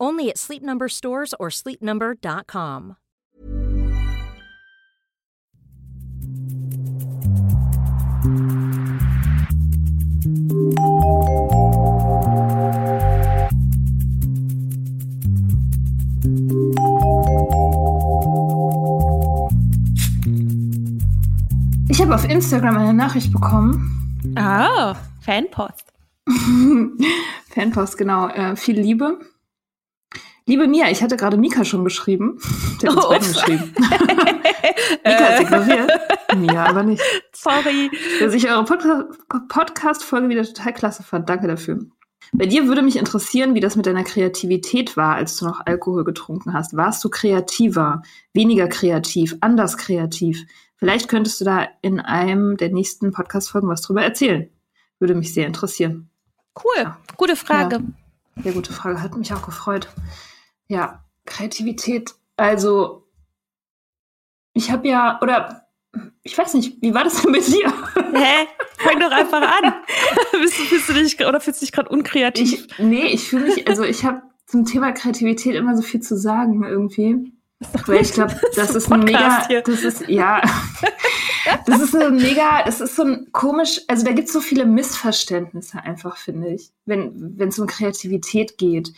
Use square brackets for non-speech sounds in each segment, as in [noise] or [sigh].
Only at Sleep Number stores or sleepnumber.com. Ich habe auf Instagram eine Nachricht bekommen. Ah, Fanpost. [laughs] Fanpost, genau. Äh, viel Liebe. Liebe Mia, ich hatte gerade Mika schon beschrieben. Der hat uns oh, geschrieben. [laughs] Mika hat ignoriert. Mia aber nicht. Sorry. Dass ich eure Podcast-Folge wieder total klasse fand. Danke dafür. Bei dir würde mich interessieren, wie das mit deiner Kreativität war, als du noch Alkohol getrunken hast. Warst du kreativer, weniger kreativ, anders kreativ? Vielleicht könntest du da in einem der nächsten Podcast-Folgen was drüber erzählen. Würde mich sehr interessieren. Cool, gute Frage. Ja. Sehr gute Frage, hat mich auch gefreut. Ja, Kreativität. Also, ich habe ja, oder ich weiß nicht, wie war das denn mit dir? Hä? Fang doch einfach an. [laughs] bist, du, bist du dich, oder fühlst du dich gerade unkreativ? Ich, nee, ich fühle mich, also ich habe zum Thema Kreativität immer so viel zu sagen irgendwie. Weil ich glaube, das ist ein mega, hier. das ist, ja, [laughs] das ist ein mega, das ist so ein komisch, also da gibt es so viele Missverständnisse einfach, finde ich, wenn es um Kreativität geht.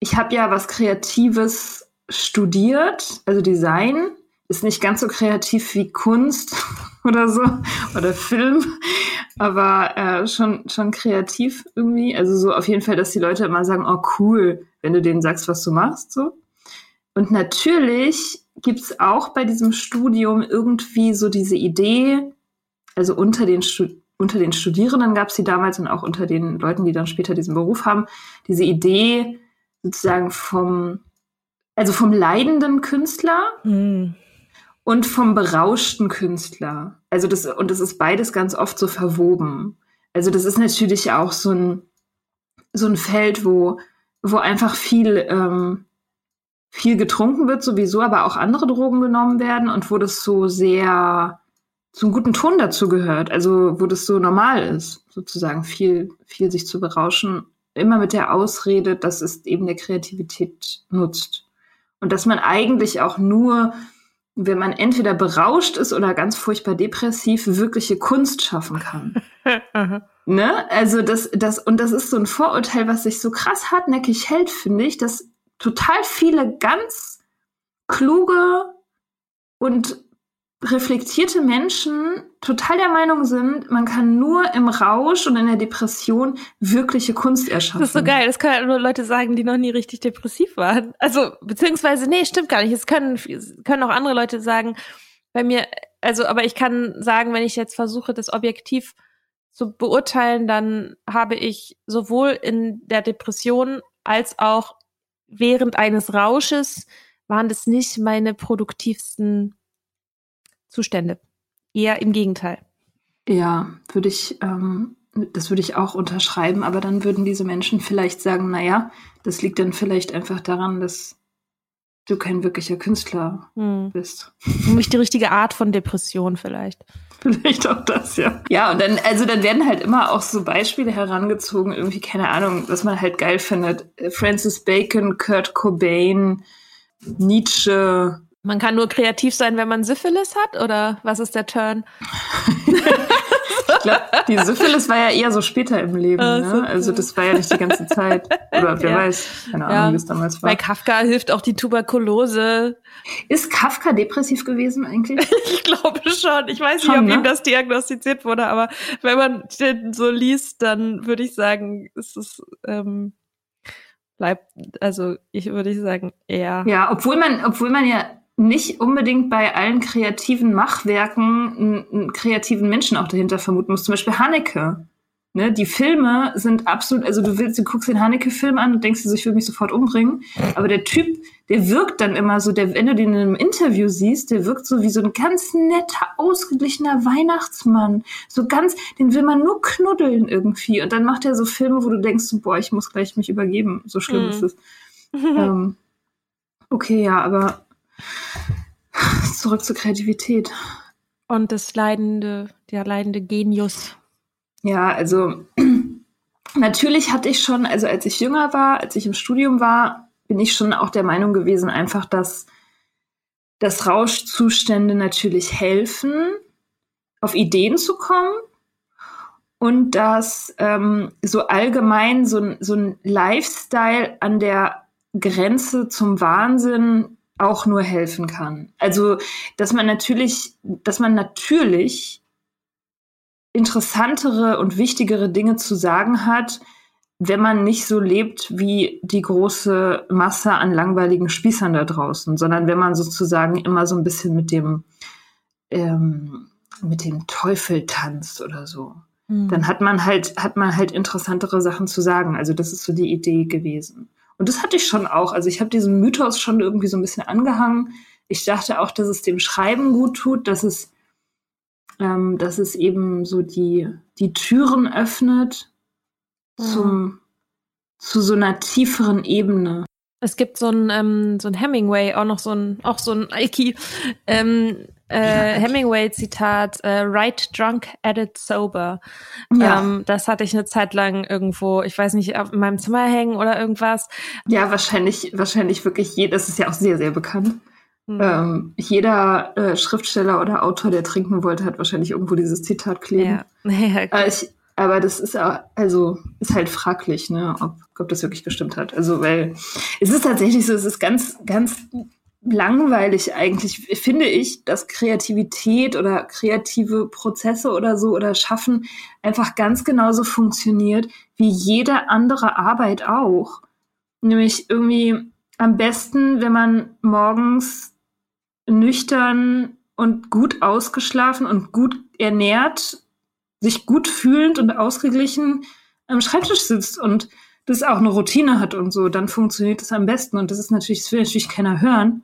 Ich habe ja was Kreatives studiert, also Design, ist nicht ganz so kreativ wie Kunst [laughs] oder so, oder Film, aber äh, schon, schon kreativ irgendwie. Also so auf jeden Fall, dass die Leute immer sagen, oh cool, wenn du denen sagst, was du machst, so. Und natürlich gibt es auch bei diesem Studium irgendwie so diese Idee, also unter den, unter den Studierenden gab es sie damals und auch unter den Leuten, die dann später diesen Beruf haben, diese Idee sozusagen vom, also vom leidenden Künstler mhm. und vom berauschten Künstler. Also das, und das ist beides ganz oft so verwoben. Also das ist natürlich auch so ein, so ein Feld, wo, wo einfach viel, ähm, viel getrunken wird sowieso, aber auch andere Drogen genommen werden und wo das so sehr zum guten Ton dazu gehört, also wo das so normal ist, sozusagen viel, viel sich zu berauschen, immer mit der Ausrede, dass es eben der Kreativität nutzt. Und dass man eigentlich auch nur, wenn man entweder berauscht ist oder ganz furchtbar depressiv, wirkliche Kunst schaffen kann. [laughs] ne? Also das, das, und das ist so ein Vorurteil, was sich so krass hartnäckig hält, finde ich, dass total viele ganz kluge und reflektierte Menschen total der Meinung sind, man kann nur im Rausch und in der Depression wirkliche Kunst erschaffen. Das ist so geil. Das können nur Leute sagen, die noch nie richtig depressiv waren. Also, beziehungsweise, nee, stimmt gar nicht. Es können, können auch andere Leute sagen, bei mir, also, aber ich kann sagen, wenn ich jetzt versuche, das objektiv zu beurteilen, dann habe ich sowohl in der Depression als auch während eines Rausches waren das nicht meine produktivsten Zustände. Eher im Gegenteil. Ja, würde ich, ähm, das würde ich auch unterschreiben, aber dann würden diese Menschen vielleicht sagen, naja, das liegt dann vielleicht einfach daran, dass du kein wirklicher Künstler hm. bist. Nicht die richtige Art von Depression vielleicht. [laughs] Vielleicht auch das, ja. Ja, und dann, also dann werden halt immer auch so Beispiele herangezogen, irgendwie, keine Ahnung, was man halt geil findet. Francis Bacon, Kurt Cobain, Nietzsche, man kann nur kreativ sein, wenn man Syphilis hat? Oder was ist der Turn? [laughs] ich glaube, die Syphilis war ja eher so später im Leben. Also, ne? also das war ja nicht die ganze Zeit. Oder wer [laughs] ja. weiß, keine Ahnung, ja. wie es damals war. Bei Kafka hilft auch die Tuberkulose. Ist Kafka depressiv gewesen eigentlich? [laughs] ich glaube schon. Ich weiß nicht, ob ne? ihm das diagnostiziert wurde, aber wenn man den so liest, dann würde ich sagen, ist es ähm, bleibt, also ich würde sagen, eher. Ja, obwohl man, obwohl man ja nicht unbedingt bei allen kreativen Machwerken einen, einen, kreativen Menschen auch dahinter vermuten muss. Zum Beispiel Haneke. Ne, die Filme sind absolut, also du willst, du guckst den Haneke-Film an und denkst dir so, ich will mich sofort umbringen. Aber der Typ, der wirkt dann immer so, der, wenn du den in einem Interview siehst, der wirkt so wie so ein ganz netter, ausgeglichener Weihnachtsmann. So ganz, den will man nur knuddeln irgendwie. Und dann macht er so Filme, wo du denkst, so, boah, ich muss gleich mich übergeben. So schlimm mhm. ist es. [laughs] ähm, okay, ja, aber Zurück zur Kreativität. Und das leidende, der leidende Genius. Ja, also [clears throat] natürlich hatte ich schon, also als ich jünger war, als ich im Studium war, bin ich schon auch der Meinung gewesen, einfach, dass, dass Rauschzustände natürlich helfen, auf Ideen zu kommen und dass ähm, so allgemein so, so ein Lifestyle an der Grenze zum Wahnsinn auch nur helfen kann. Also, dass man natürlich, dass man natürlich interessantere und wichtigere Dinge zu sagen hat, wenn man nicht so lebt wie die große Masse an langweiligen Spießern da draußen, sondern wenn man sozusagen immer so ein bisschen mit dem, ähm, mit dem Teufel tanzt oder so. Mhm. Dann hat man halt, hat man halt interessantere Sachen zu sagen. Also das ist so die Idee gewesen. Und das hatte ich schon auch. Also ich habe diesen Mythos schon irgendwie so ein bisschen angehangen. Ich dachte auch, dass es dem Schreiben gut tut, dass es, ähm, dass es eben so die, die Türen öffnet ja. zum, zu so einer tieferen Ebene. Es gibt so ein, ähm, so ein Hemingway, auch noch so ein, auch so ein Ike, ähm, äh, Hemingway-Zitat, äh, Write drunk, edit sober. Ja. Ähm, das hatte ich eine Zeit lang irgendwo, ich weiß nicht, auf meinem Zimmer hängen oder irgendwas. Ja, wahrscheinlich, wahrscheinlich wirklich jeder, das ist ja auch sehr, sehr bekannt. Mhm. Ähm, jeder äh, Schriftsteller oder Autor, der trinken wollte, hat wahrscheinlich irgendwo dieses Zitat kleben. Ja. [laughs] ja äh, ich, aber das ist also ist halt fraglich, ne, ob, ob das wirklich gestimmt hat. Also weil es ist tatsächlich so, es ist ganz ganz langweilig eigentlich, finde ich, dass Kreativität oder kreative Prozesse oder so oder Schaffen einfach ganz genauso funktioniert wie jede andere Arbeit auch. Nämlich irgendwie am besten, wenn man morgens nüchtern und gut ausgeschlafen und gut ernährt, sich gut fühlend und ausgeglichen am Schreibtisch sitzt und das auch eine Routine hat und so, dann funktioniert das am besten. Und das ist natürlich, das will natürlich keiner hören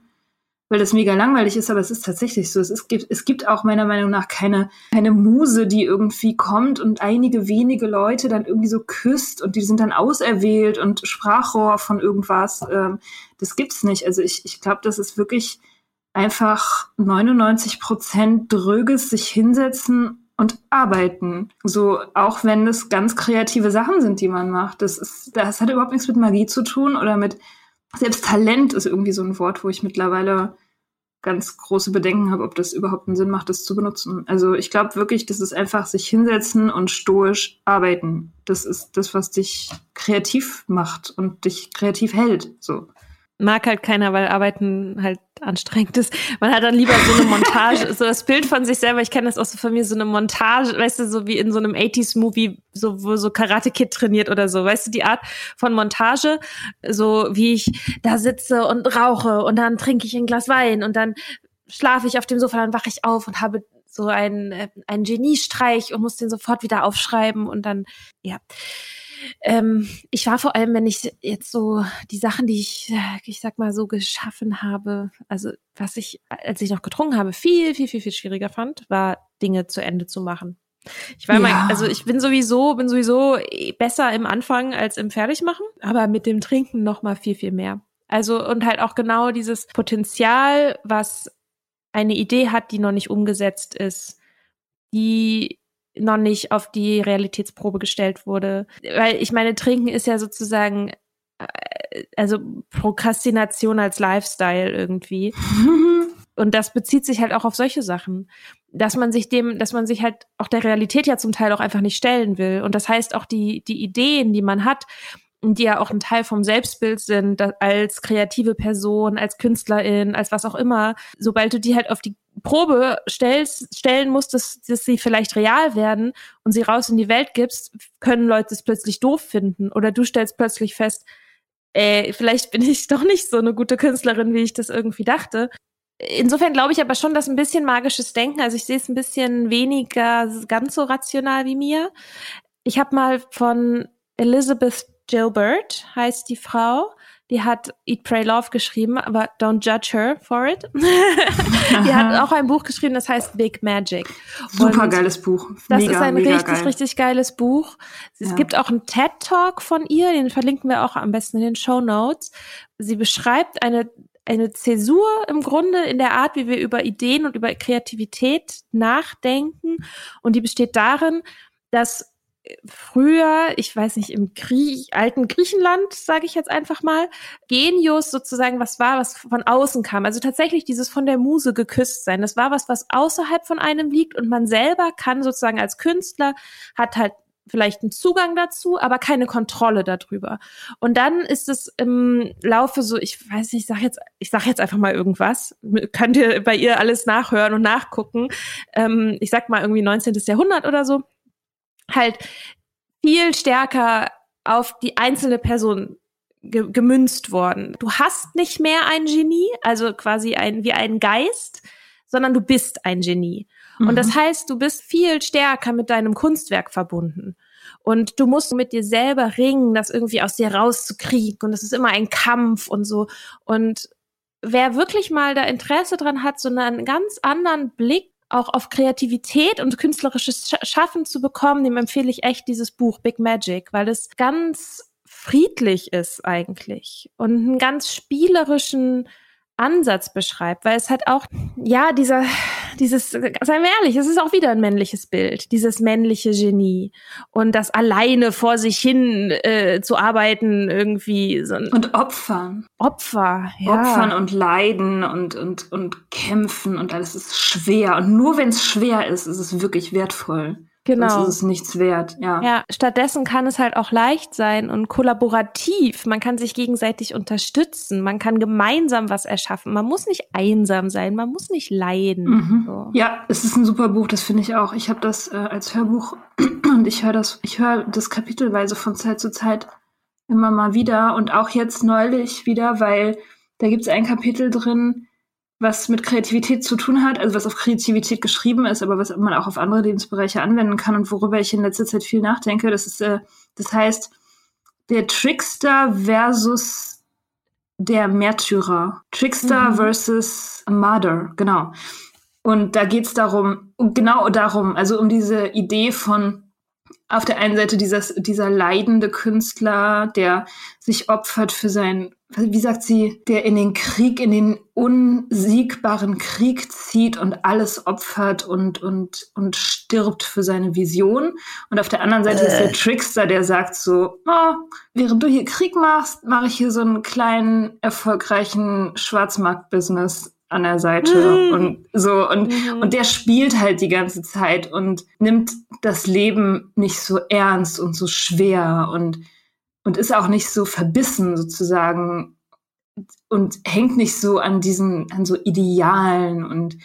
weil das mega langweilig ist, aber es ist tatsächlich so. Es, ist, es gibt auch meiner Meinung nach keine, keine Muse, die irgendwie kommt und einige wenige Leute dann irgendwie so küsst und die sind dann auserwählt und Sprachrohr von irgendwas. Ähm, das gibt's nicht. Also ich, ich glaube, das ist wirklich einfach 99 Prozent dröges sich hinsetzen und arbeiten. So, auch wenn es ganz kreative Sachen sind, die man macht. Das ist, das hat überhaupt nichts mit Magie zu tun oder mit selbst Talent ist irgendwie so ein Wort, wo ich mittlerweile ganz große Bedenken habe, ob das überhaupt einen Sinn macht, das zu benutzen. Also ich glaube wirklich, das ist einfach sich hinsetzen und stoisch arbeiten. Das ist das, was dich kreativ macht und dich kreativ hält. So. Mag halt keiner, weil Arbeiten halt anstrengend ist. Man hat dann lieber so eine Montage, so das Bild von sich selber, ich kenne das auch so von mir, so eine Montage, weißt du, so wie in so einem 80s-Movie, so, wo so Karate Kid trainiert oder so, weißt du, die Art von Montage, so wie ich da sitze und rauche und dann trinke ich ein Glas Wein und dann schlafe ich auf dem Sofa, dann wache ich auf und habe so einen, äh, einen Geniestreich und muss den sofort wieder aufschreiben und dann, ja. Ähm, ich war vor allem, wenn ich jetzt so die Sachen, die ich, ich sag mal so geschaffen habe, also was ich, als ich noch getrunken habe, viel, viel, viel, viel schwieriger fand, war Dinge zu Ende zu machen. Ich war ja. mal, also ich bin sowieso, bin sowieso besser im Anfang als im Fertigmachen, aber mit dem Trinken noch mal viel, viel mehr. Also und halt auch genau dieses Potenzial, was eine Idee hat, die noch nicht umgesetzt ist, die noch nicht auf die Realitätsprobe gestellt wurde. Weil ich meine, Trinken ist ja sozusagen, äh, also Prokrastination als Lifestyle irgendwie. [laughs] Und das bezieht sich halt auch auf solche Sachen, dass man sich dem, dass man sich halt auch der Realität ja zum Teil auch einfach nicht stellen will. Und das heißt auch die, die Ideen, die man hat, die ja auch ein Teil vom Selbstbild sind, als kreative Person, als Künstlerin, als was auch immer, sobald du die halt auf die Probe stellst, stellen musst, dass, dass sie vielleicht real werden und sie raus in die Welt gibst, können Leute es plötzlich doof finden. Oder du stellst plötzlich fest, ey, vielleicht bin ich [laughs] doch nicht so eine gute Künstlerin, wie ich das irgendwie dachte. Insofern glaube ich aber schon, dass ein bisschen magisches Denken, also ich sehe es ein bisschen weniger ganz so rational wie mir. Ich habe mal von Elizabeth Gilbert heißt die Frau. Die hat Eat, Pray, Love geschrieben, aber don't judge her for it. [laughs] die hat auch ein Buch geschrieben, das heißt Big Magic. Super geiles Buch. Das mega, ist ein richtig, geil. richtig geiles Buch. Es ja. gibt auch einen TED-Talk von ihr, den verlinken wir auch am besten in den Show Notes. Sie beschreibt eine eine Zäsur im Grunde in der Art, wie wir über Ideen und über Kreativität nachdenken. Und die besteht darin, dass früher, ich weiß nicht, im Grie alten Griechenland, sage ich jetzt einfach mal, Genius sozusagen was war, was von außen kam. Also tatsächlich dieses von der Muse geküsst sein. Das war was, was außerhalb von einem liegt und man selber kann sozusagen als Künstler, hat halt vielleicht einen Zugang dazu, aber keine Kontrolle darüber. Und dann ist es im Laufe so, ich weiß nicht, ich sag jetzt, ich sag jetzt einfach mal irgendwas. Könnt ihr bei ihr alles nachhören und nachgucken. Ähm, ich sag mal irgendwie 19. Jahrhundert oder so halt viel stärker auf die einzelne Person ge gemünzt worden. Du hast nicht mehr ein Genie, also quasi ein, wie ein Geist, sondern du bist ein Genie. Mhm. Und das heißt, du bist viel stärker mit deinem Kunstwerk verbunden. Und du musst mit dir selber ringen, das irgendwie aus dir rauszukriegen. Und das ist immer ein Kampf und so. Und wer wirklich mal da Interesse dran hat, so einen ganz anderen Blick auch auf Kreativität und künstlerisches Schaffen zu bekommen, dem empfehle ich echt dieses Buch Big Magic, weil es ganz friedlich ist eigentlich und einen ganz spielerischen Ansatz beschreibt, weil es hat auch, ja, dieser, dieses, seien wir ehrlich, es ist auch wieder ein männliches Bild, dieses männliche Genie und das alleine vor sich hin äh, zu arbeiten irgendwie. So und Opfern. Opfer, ja. Opfern und Leiden und, und, und kämpfen und alles ist schwer. Und nur wenn es schwer ist, ist es wirklich wertvoll. Genau. Sonst ist es nichts wert, ja. Ja, stattdessen kann es halt auch leicht sein und kollaborativ. Man kann sich gegenseitig unterstützen. Man kann gemeinsam was erschaffen. Man muss nicht einsam sein. Man muss nicht leiden. Mhm. So. Ja, es ist ein super Buch. Das finde ich auch. Ich habe das äh, als Hörbuch [clears throat] und ich höre das, ich höre das kapitelweise von Zeit zu Zeit immer mal wieder und auch jetzt neulich wieder, weil da gibt es ein Kapitel drin, was mit Kreativität zu tun hat, also was auf Kreativität geschrieben ist, aber was man auch auf andere Lebensbereiche anwenden kann und worüber ich in letzter Zeit viel nachdenke. Das ist, äh, das heißt, der Trickster versus der Märtyrer. Trickster mhm. versus Mother, genau. Und da geht's darum, genau darum, also um diese Idee von auf der einen Seite dieses, dieser leidende Künstler, der sich opfert für sein, wie sagt sie, der in den Krieg, in den unsiegbaren Krieg zieht und alles opfert und, und, und stirbt für seine Vision. Und auf der anderen Seite äh. ist der äh. Trickster, der sagt so, oh, während du hier Krieg machst, mache ich hier so einen kleinen, erfolgreichen Schwarzmarkt-Business an der Seite mhm. und so und mhm. und der spielt halt die ganze Zeit und nimmt das Leben nicht so ernst und so schwer und und ist auch nicht so verbissen sozusagen und hängt nicht so an diesen, an so Idealen und,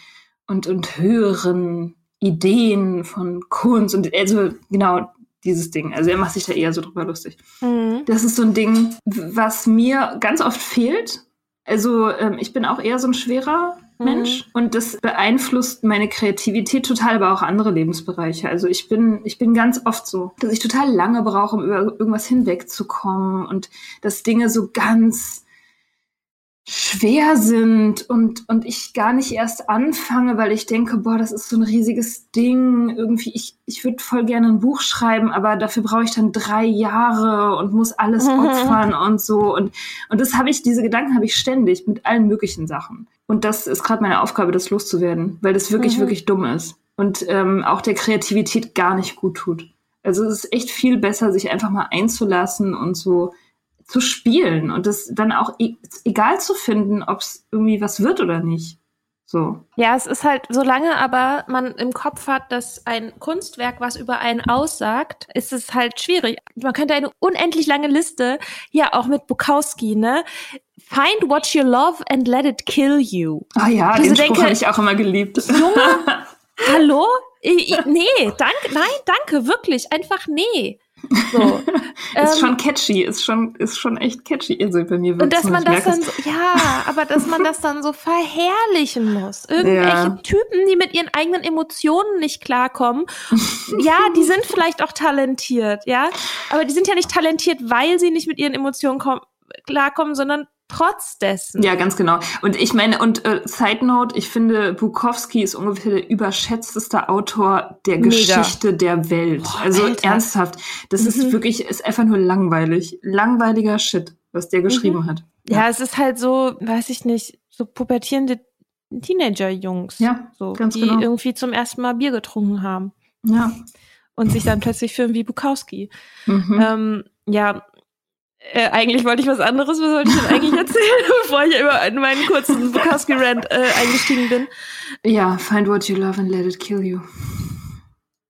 und, und höheren Ideen von Kunst und also genau dieses Ding. Also er macht sich da eher so drüber lustig. Mhm. Das ist so ein Ding, was mir ganz oft fehlt. Also ähm, ich bin auch eher so ein schwerer mhm. Mensch und das beeinflusst meine Kreativität total, aber auch andere Lebensbereiche. Also ich bin, ich bin ganz oft so, dass ich total lange brauche, um über irgendwas hinwegzukommen und dass Dinge so ganz schwer sind und, und ich gar nicht erst anfange, weil ich denke, boah, das ist so ein riesiges Ding. Irgendwie, ich, ich würde voll gerne ein Buch schreiben, aber dafür brauche ich dann drei Jahre und muss alles opfern und so. Und, und das habe ich, diese Gedanken habe ich ständig mit allen möglichen Sachen. Und das ist gerade meine Aufgabe, das loszuwerden, weil das wirklich, mhm. wirklich dumm ist. Und ähm, auch der Kreativität gar nicht gut tut. Also es ist echt viel besser, sich einfach mal einzulassen und so zu spielen und es dann auch e egal zu finden, ob es irgendwie was wird oder nicht. So. Ja, es ist halt, solange aber man im Kopf hat, dass ein Kunstwerk was über einen aussagt, ist es halt schwierig. Man könnte eine unendlich lange Liste, ja, auch mit Bukowski, ne? Find what you love and let it kill you. Ah ja, Diese den Spruch habe ich auch immer geliebt. Junge, [laughs] hallo? Ich, ich, nee, danke, nein, danke, wirklich, einfach nee. So. [laughs] ist ähm, schon catchy, ist schon, ist schon echt catchy. Also bei mir und dass man das dann so, ja, aber dass man das dann so verherrlichen muss. [laughs] Irgendwelche ja. Typen, die mit ihren eigenen Emotionen nicht klarkommen. ja, die sind vielleicht auch talentiert, ja, aber die sind ja nicht talentiert, weil sie nicht mit ihren Emotionen klarkommen, sondern trotz dessen. Ja, ganz genau. Und ich meine, und äh, Side Note, ich finde, Bukowski ist ungefähr der überschätzteste Autor der Mega. Geschichte der Welt. Boah, also Alter. ernsthaft, das mhm. ist wirklich, ist einfach nur langweilig. Langweiliger Shit, was der geschrieben mhm. hat. Ja. ja, es ist halt so, weiß ich nicht, so pubertierende Teenager-Jungs. Ja, so, ganz die genau. irgendwie zum ersten Mal Bier getrunken haben. Ja. Und sich dann plötzlich fühlen wie Bukowski. Mhm. Ähm, ja, äh, eigentlich wollte ich was anderes. Was wollte ich denn eigentlich erzählen, [laughs] bevor ich über meinen kurzen Bukowski-Rant äh, eingestiegen bin? Ja, find what you love and let it kill you.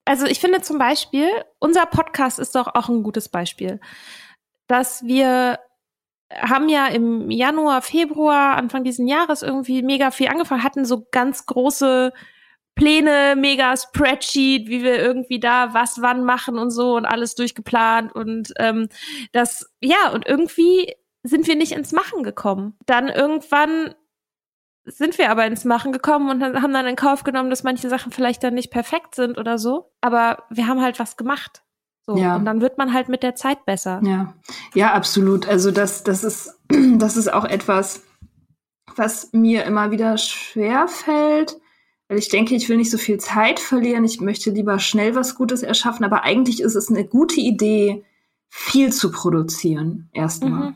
Also ich finde zum Beispiel, unser Podcast ist doch auch ein gutes Beispiel, dass wir haben ja im Januar, Februar, Anfang diesen Jahres irgendwie mega viel angefangen, hatten so ganz große Pläne, mega Spreadsheet, wie wir irgendwie da was wann machen und so und alles durchgeplant und ähm, das, ja, und irgendwie sind wir nicht ins Machen gekommen. Dann irgendwann sind wir aber ins Machen gekommen und haben dann in Kauf genommen, dass manche Sachen vielleicht dann nicht perfekt sind oder so. Aber wir haben halt was gemacht. So. Ja. Und dann wird man halt mit der Zeit besser. Ja, ja, absolut. Also das, das ist, [clears throat] das ist auch etwas, was mir immer wieder schwer fällt weil ich denke, ich will nicht so viel Zeit verlieren, ich möchte lieber schnell was Gutes erschaffen, aber eigentlich ist es eine gute Idee, viel zu produzieren, erstmal. Mhm.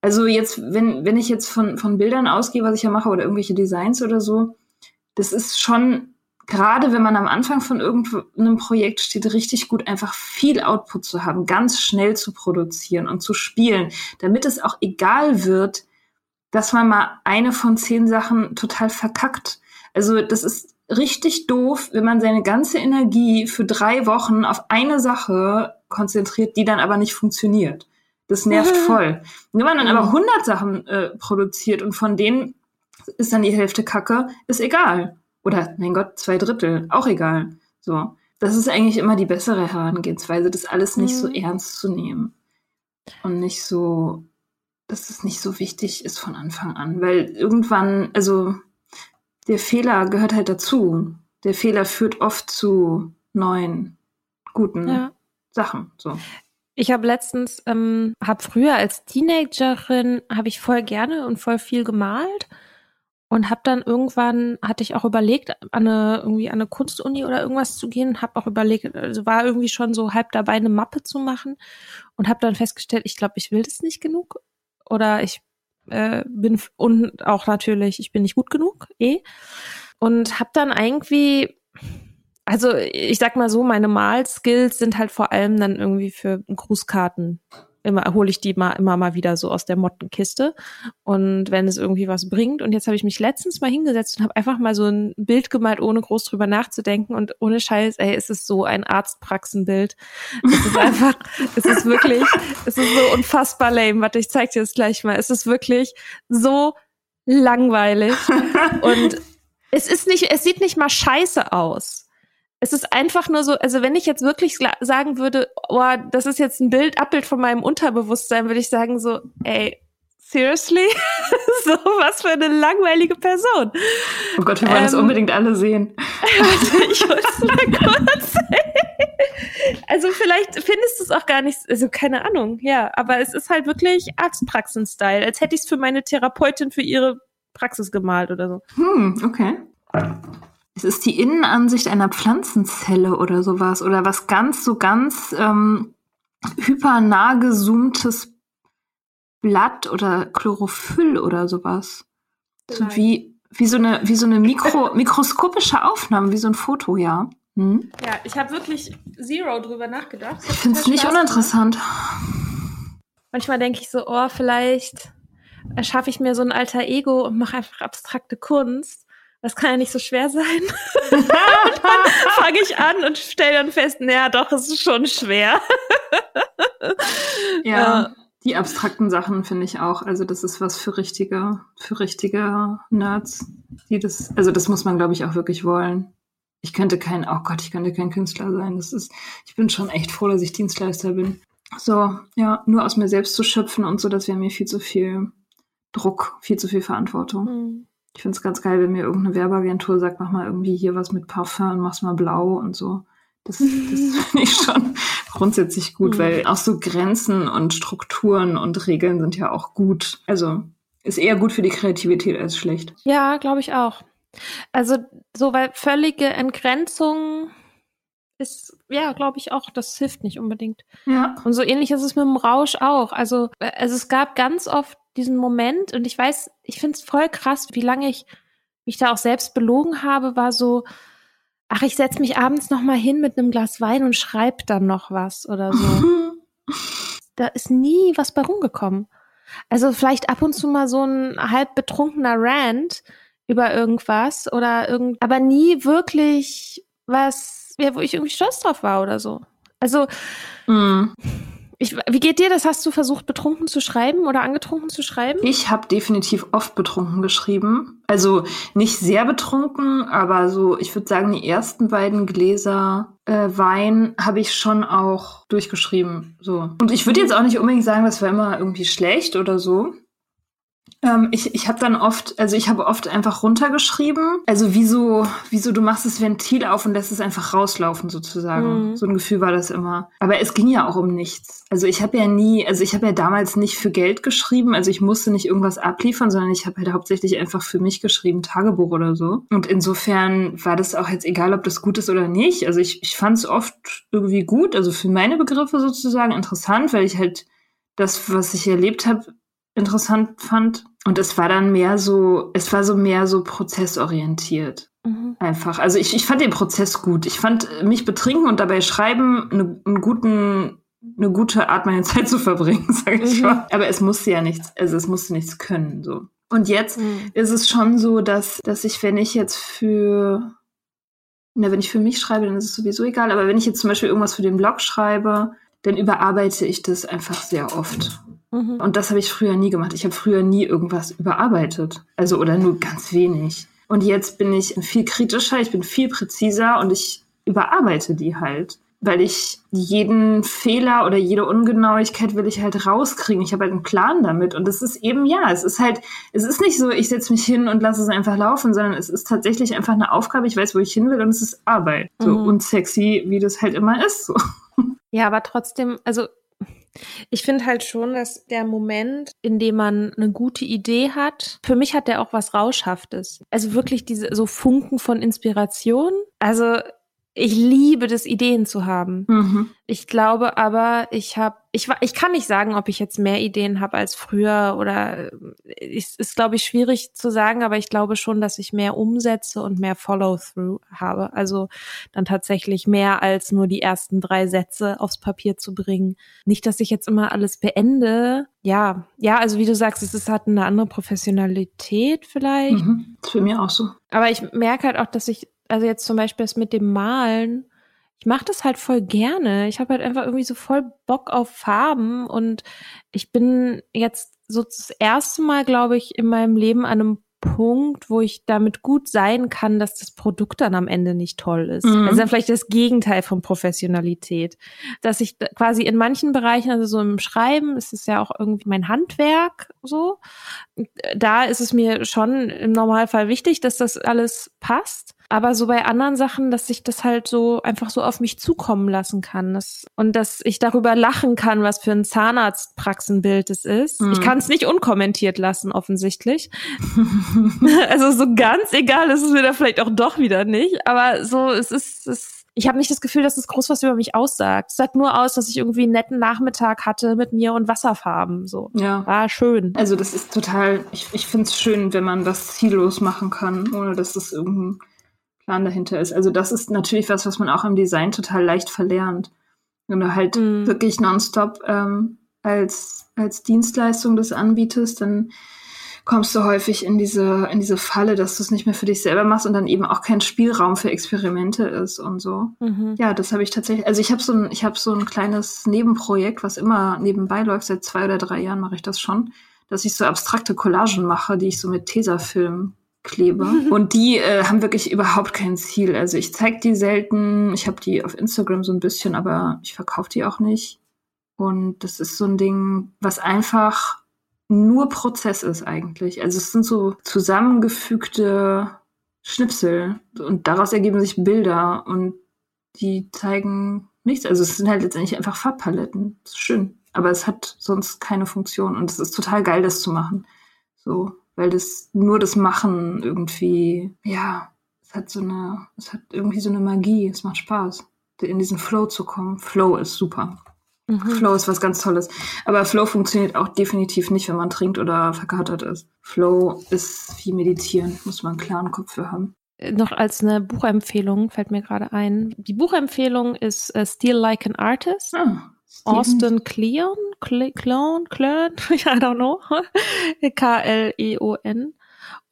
Also jetzt, wenn, wenn ich jetzt von, von Bildern ausgehe, was ich ja mache, oder irgendwelche Designs oder so, das ist schon, gerade wenn man am Anfang von irgendeinem Projekt steht, richtig gut, einfach viel Output zu haben, ganz schnell zu produzieren und zu spielen, damit es auch egal wird, dass man mal eine von zehn Sachen total verkackt. Also das ist richtig doof, wenn man seine ganze Energie für drei Wochen auf eine Sache konzentriert, die dann aber nicht funktioniert. Das nervt mhm. voll. Wenn man dann aber 100 Sachen äh, produziert und von denen ist dann die Hälfte Kacke, ist egal. Oder, mein Gott, zwei Drittel, auch egal. So. Das ist eigentlich immer die bessere Herangehensweise, das alles nicht mhm. so ernst zu nehmen. Und nicht so, dass es nicht so wichtig ist von Anfang an. Weil irgendwann, also der Fehler gehört halt dazu. Der Fehler führt oft zu neuen, guten ja. Sachen. So. Ich habe letztens, ähm, habe früher als Teenagerin, habe ich voll gerne und voll viel gemalt und habe dann irgendwann, hatte ich auch überlegt, an eine, irgendwie an eine Kunstuni oder irgendwas zu gehen, habe auch überlegt, also war irgendwie schon so halb dabei, eine Mappe zu machen und habe dann festgestellt, ich glaube, ich will das nicht genug oder ich äh, bin und auch natürlich, ich bin nicht gut genug, eh. Und habe dann irgendwie, also ich sag mal so, meine Malskills sind halt vor allem dann irgendwie für Grußkarten immer hole ich die mal immer mal wieder so aus der Mottenkiste und wenn es irgendwie was bringt und jetzt habe ich mich letztens mal hingesetzt und habe einfach mal so ein Bild gemalt, ohne groß drüber nachzudenken und ohne Scheiß, ey, es ist so ein Arztpraxenbild. Es ist einfach, es ist wirklich, es ist so unfassbar lame. Warte, ich zeig dir das gleich mal. Es ist wirklich so langweilig und es ist nicht, es sieht nicht mal scheiße aus es ist einfach nur so, also wenn ich jetzt wirklich sagen würde, oh, das ist jetzt ein Bild, Abbild von meinem Unterbewusstsein, würde ich sagen so, ey, seriously? [laughs] so was für eine langweilige Person. Oh Gott, wir wollen ähm, das unbedingt alle sehen. [laughs] ich hol's mal kurz. also vielleicht findest du es auch gar nicht, also keine Ahnung, ja, aber es ist halt wirklich Arztpraxen-Style, als hätte ich es für meine Therapeutin für ihre Praxis gemalt oder so. Hm, okay. Es ist die Innenansicht einer Pflanzenzelle oder sowas oder was ganz so ganz ähm, hypernah gezoomtes Blatt oder Chlorophyll oder sowas. So wie, wie so eine, wie so eine Mikro, [laughs] mikroskopische Aufnahme, wie so ein Foto, ja. Hm? Ja, ich habe wirklich zero drüber nachgedacht. Ich finde es nicht uninteressant. Manchmal denke ich so, oh, vielleicht erschaffe ich mir so ein alter Ego und mache einfach abstrakte Kunst das kann ja nicht so schwer sein. dann [laughs] fange ich an und stelle dann fest, naja, doch, es ist schon schwer. ja, die abstrakten Sachen finde ich auch. Also das ist was für richtige, für richtige Nerds, die das, also das muss man, glaube ich, auch wirklich wollen. Ich könnte kein, oh Gott, ich könnte kein Künstler sein. Das ist, ich bin schon echt froh, dass ich Dienstleister bin. So, ja, nur aus mir selbst zu schöpfen und so, das wäre mir viel zu viel Druck, viel zu viel Verantwortung. Mhm. Ich finde es ganz geil, wenn mir irgendeine Werbeagentur sagt, mach mal irgendwie hier was mit Parfum und mach's mal blau und so. Das, das [laughs] finde ich schon grundsätzlich gut, mhm. weil auch so Grenzen und Strukturen und Regeln sind ja auch gut. Also ist eher gut für die Kreativität als schlecht. Ja, glaube ich auch. Also so, weil völlige Entgrenzung ist, ja, glaube ich auch, das hilft nicht unbedingt. Ja. Und so ähnlich ist es mit dem Rausch auch. Also, also es gab ganz oft diesen Moment und ich weiß, ich finde es voll krass, wie lange ich mich da auch selbst belogen habe, war so, ach, ich setze mich abends noch mal hin mit einem Glas Wein und schreibe dann noch was oder so. [laughs] da ist nie was bei rumgekommen. Also vielleicht ab und zu mal so ein halb betrunkener Rant über irgendwas oder irgend, aber nie wirklich was, ja, wo ich irgendwie stolz drauf war oder so. Also, mm. Ich, wie geht dir das? Hast du versucht, betrunken zu schreiben oder angetrunken zu schreiben? Ich habe definitiv oft betrunken geschrieben. Also nicht sehr betrunken, aber so, ich würde sagen, die ersten beiden Gläser äh, Wein habe ich schon auch durchgeschrieben. So. Und ich würde jetzt auch nicht unbedingt sagen, das war immer irgendwie schlecht oder so. Ähm, ich ich habe dann oft, also ich habe oft einfach runtergeschrieben. Also wieso, wieso du machst das Ventil auf und lässt es einfach rauslaufen sozusagen. Mhm. So ein Gefühl war das immer. Aber es ging ja auch um nichts. Also ich habe ja nie, also ich habe ja damals nicht für Geld geschrieben. Also ich musste nicht irgendwas abliefern, sondern ich habe halt hauptsächlich einfach für mich geschrieben, Tagebuch oder so. Und insofern war das auch jetzt egal, ob das gut ist oder nicht. Also ich, ich fand es oft irgendwie gut, also für meine Begriffe sozusagen interessant, weil ich halt das, was ich erlebt habe, interessant fand. Und es war dann mehr so, es war so mehr so prozessorientiert. Mhm. Einfach. Also ich, ich fand den Prozess gut. Ich fand mich betrinken und dabei schreiben eine, einen guten, eine gute Art, meine [laughs] Zeit zu verbringen, sage ich mhm. mal. Aber es musste ja nichts, also es musste nichts können, so. Und jetzt mhm. ist es schon so, dass, dass ich, wenn ich jetzt für, na, wenn ich für mich schreibe, dann ist es sowieso egal. Aber wenn ich jetzt zum Beispiel irgendwas für den Blog schreibe, dann überarbeite ich das einfach sehr oft. Mhm. Und das habe ich früher nie gemacht. Ich habe früher nie irgendwas überarbeitet. Also oder nur ganz wenig. Und jetzt bin ich viel kritischer, ich bin viel präziser und ich überarbeite die halt. Weil ich jeden Fehler oder jede Ungenauigkeit will ich halt rauskriegen. Ich habe halt einen Plan damit. Und es ist eben, ja, es ist halt, es ist nicht so, ich setze mich hin und lasse es einfach laufen, sondern es ist tatsächlich einfach eine Aufgabe. Ich weiß, wo ich hin will und es ist Arbeit. So mhm. unsexy, wie das halt immer ist. So. Ja, aber trotzdem, also ich finde halt schon, dass der Moment, in dem man eine gute Idee hat, für mich hat der auch was Rauschhaftes. Also wirklich diese so Funken von Inspiration. Also ich liebe das, Ideen zu haben. Mhm. Ich glaube aber, ich habe, ich, ich kann nicht sagen, ob ich jetzt mehr Ideen habe als früher oder es ist, glaube ich, schwierig zu sagen, aber ich glaube schon, dass ich mehr umsetze und mehr Follow-through habe. Also dann tatsächlich mehr als nur die ersten drei Sätze aufs Papier zu bringen. Nicht, dass ich jetzt immer alles beende. Ja, ja, also wie du sagst, es ist, hat eine andere Professionalität vielleicht. Mhm. Das ist für mich auch so. Aber ich merke halt auch, dass ich also jetzt zum Beispiel das mit dem Malen, ich mache das halt voll gerne. Ich habe halt einfach irgendwie so voll Bock auf Farben und ich bin jetzt so das erste Mal, glaube ich, in meinem Leben an einem Punkt, wo ich damit gut sein kann, dass das Produkt dann am Ende nicht toll ist. Mhm. Also vielleicht das Gegenteil von Professionalität. Dass ich quasi in manchen Bereichen, also so im Schreiben, ist es ja auch irgendwie mein Handwerk so. Da ist es mir schon im Normalfall wichtig, dass das alles passt. Aber so bei anderen Sachen, dass ich das halt so einfach so auf mich zukommen lassen kann. Das, und dass ich darüber lachen kann, was für ein Zahnarztpraxenbild es ist. Mhm. Ich kann es nicht unkommentiert lassen, offensichtlich. [laughs] also so ganz egal ist es mir da vielleicht auch doch wieder nicht. Aber so, es ist, es ich habe nicht das Gefühl, dass es groß was über mich aussagt. Es sagt nur aus, dass ich irgendwie einen netten Nachmittag hatte mit mir und Wasserfarben. So. Ja. War schön. Also das ist total, ich, ich finde es schön, wenn man was ziellos machen kann, ohne dass das irgendein Plan dahinter ist. Also das ist natürlich was, was man auch im Design total leicht verlernt. Wenn du halt mhm. wirklich nonstop ähm, als, als Dienstleistung das anbietest, dann kommst du häufig in diese, in diese Falle, dass du es nicht mehr für dich selber machst und dann eben auch kein Spielraum für Experimente ist und so. Mhm. Ja, das habe ich tatsächlich. Also ich habe so ein, ich habe so ein kleines Nebenprojekt, was immer nebenbei läuft. Seit zwei oder drei Jahren mache ich das schon, dass ich so abstrakte Collagen mache, die ich so mit Tesafilm klebe. [laughs] Und die äh, haben wirklich überhaupt kein Ziel. Also ich zeige die selten. Ich habe die auf Instagram so ein bisschen, aber ich verkaufe die auch nicht. Und das ist so ein Ding, was einfach nur Prozess ist eigentlich. Also es sind so zusammengefügte Schnipsel und daraus ergeben sich Bilder und die zeigen nichts. Also es sind halt letztendlich einfach Farbpaletten. Das ist schön. Aber es hat sonst keine Funktion und es ist total geil, das zu machen. So weil das nur das Machen irgendwie, ja, es hat so eine, es hat irgendwie so eine Magie, es macht Spaß, in diesen Flow zu kommen. Flow ist super. Mhm. Flow ist was ganz Tolles. Aber Flow funktioniert auch definitiv nicht, wenn man trinkt oder verkatert ist. Flow ist wie Meditieren, muss man einen klaren Kopf für haben. Noch als eine Buchempfehlung fällt mir gerade ein. Die Buchempfehlung ist uh, Steal Like an Artist. Ah. Austin Kleon, Cleon, Cleon, [laughs] I don't know, [laughs] K-L-E-O-N.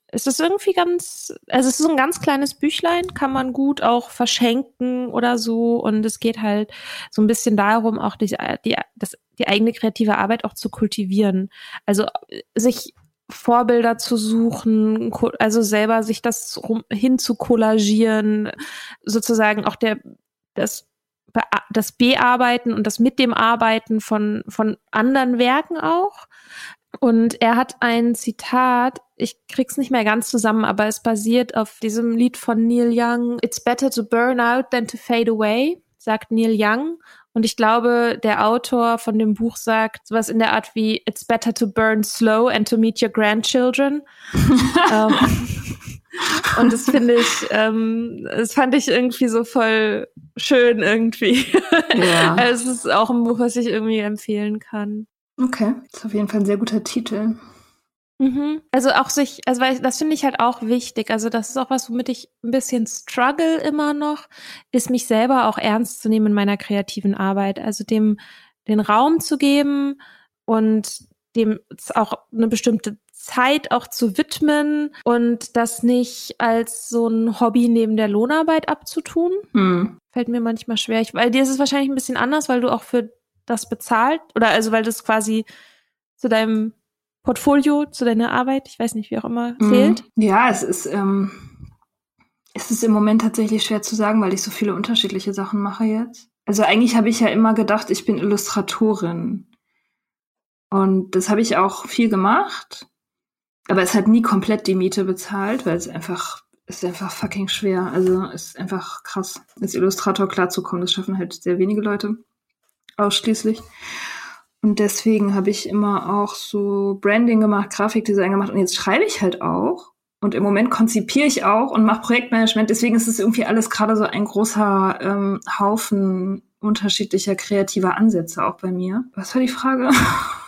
Es ist irgendwie ganz, also es ist so ein ganz kleines Büchlein, kann man gut auch verschenken oder so. Und es geht halt so ein bisschen darum, auch die, die, das, die eigene kreative Arbeit auch zu kultivieren. Also sich Vorbilder zu suchen, also selber sich das hin zu kollagieren, sozusagen auch der, das das Bearbeiten und das mit dem Arbeiten von, von anderen Werken auch. Und er hat ein Zitat, ich krieg's nicht mehr ganz zusammen, aber es basiert auf diesem Lied von Neil Young, It's better to burn out than to fade away, sagt Neil Young. Und ich glaube, der Autor von dem Buch sagt sowas in der Art wie It's better to burn slow and to meet your grandchildren. [laughs] ähm, und das finde ich, ähm, das fand ich irgendwie so voll schön irgendwie. Ja. Also [laughs] es ist auch ein Buch, was ich irgendwie empfehlen kann. Okay, das ist auf jeden Fall ein sehr guter Titel. Mhm. Also auch sich, also weil das finde ich halt auch wichtig. Also das ist auch was, womit ich ein bisschen struggle immer noch, ist mich selber auch ernst zu nehmen in meiner kreativen Arbeit. Also dem den Raum zu geben und dem auch eine bestimmte Zeit auch zu widmen und das nicht als so ein Hobby neben der Lohnarbeit abzutun. Mhm. Fällt mir manchmal schwer. Ich, weil dir ist es wahrscheinlich ein bisschen anders, weil du auch für das bezahlt oder also weil das quasi zu deinem Portfolio, zu deiner Arbeit, ich weiß nicht, wie auch immer, mhm. zählt. Ja, es ist, ähm, es ist im Moment tatsächlich schwer zu sagen, weil ich so viele unterschiedliche Sachen mache jetzt. Also eigentlich habe ich ja immer gedacht, ich bin Illustratorin. Und das habe ich auch viel gemacht. Aber es hat nie komplett die Miete bezahlt, weil es einfach, ist einfach fucking schwer. Also ist einfach krass, als Illustrator klarzukommen. Das schaffen halt sehr wenige Leute. Ausschließlich. Und deswegen habe ich immer auch so Branding gemacht, Grafikdesign gemacht und jetzt schreibe ich halt auch. Und im Moment konzipiere ich auch und mache Projektmanagement. Deswegen ist es irgendwie alles gerade so ein großer ähm, Haufen unterschiedlicher kreativer Ansätze auch bei mir. Was war die Frage? [laughs]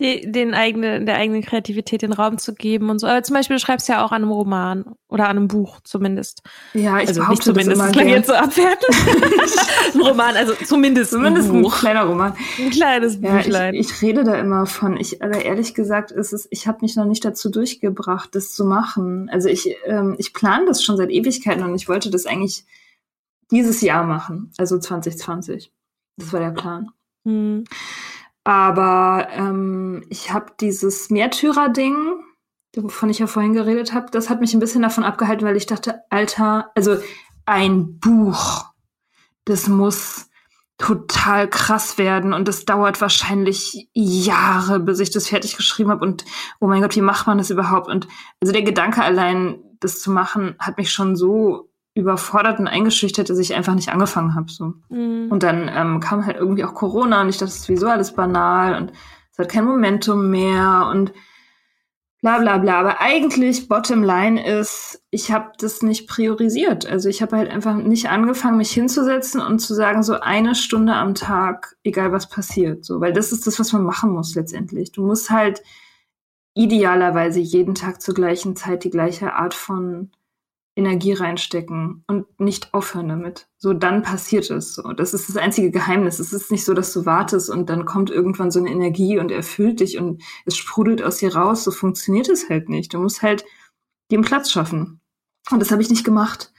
die, den eigene, der eigenen Kreativität den Raum zu geben und so. Aber zum Beispiel, du schreibst ja auch an einem Roman oder an einem Buch zumindest. Ja, ich also nicht zumindest, das, klang jetzt so abwertend. [laughs] ein Roman, also zumindest, zumindest ein, Buch. ein kleiner Roman. Ein kleines ja, Büchlein. Ich, ich rede da immer von. Ich, aber ehrlich gesagt, ist es, ich habe mich noch nicht dazu durchgebracht, das zu machen. Also ich, ähm, ich plane das schon seit Ewigkeiten und ich wollte das eigentlich dieses Jahr machen, also 2020. Das war der Plan. Hm. Aber ähm, ich habe dieses Märtyrer-Ding, wovon ich ja vorhin geredet habe, das hat mich ein bisschen davon abgehalten, weil ich dachte, Alter, also ein Buch, das muss total krass werden und das dauert wahrscheinlich Jahre, bis ich das fertig geschrieben habe und oh mein Gott, wie macht man das überhaupt? Und also der Gedanke allein, das zu machen, hat mich schon so überfordert und eingeschüchtert, dass ich einfach nicht angefangen habe. So. Mhm. Und dann ähm, kam halt irgendwie auch Corona und ich dachte, das ist sowieso alles banal und es hat kein Momentum mehr und bla bla bla. Aber eigentlich, bottom line ist, ich habe das nicht priorisiert. Also ich habe halt einfach nicht angefangen, mich hinzusetzen und zu sagen, so eine Stunde am Tag, egal was passiert. So, weil das ist das, was man machen muss letztendlich. Du musst halt idealerweise jeden Tag zur gleichen Zeit die gleiche Art von Energie reinstecken und nicht aufhören damit. So, dann passiert es. So, das ist das einzige Geheimnis. Es ist nicht so, dass du wartest und dann kommt irgendwann so eine Energie und erfüllt dich und es sprudelt aus dir raus. So funktioniert es halt nicht. Du musst halt den Platz schaffen. Und das habe ich nicht gemacht.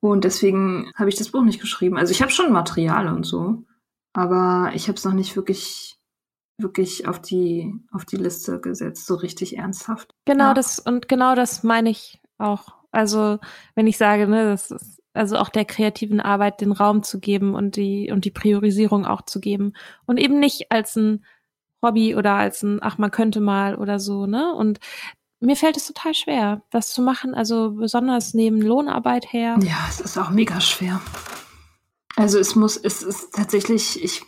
Und deswegen habe ich das Buch nicht geschrieben. Also ich habe schon Material und so, aber ich habe es noch nicht wirklich wirklich auf die auf die Liste gesetzt, so richtig ernsthaft. Genau ja. das und genau das meine ich auch. Also wenn ich sage, ne, das ist also auch der kreativen Arbeit den Raum zu geben und die und die Priorisierung auch zu geben und eben nicht als ein Hobby oder als ein ach man könnte mal oder so, ne? Und mir fällt es total schwer, das zu machen, also besonders neben Lohnarbeit her. Ja, es ist auch mega schwer. Also es muss, es ist tatsächlich, ich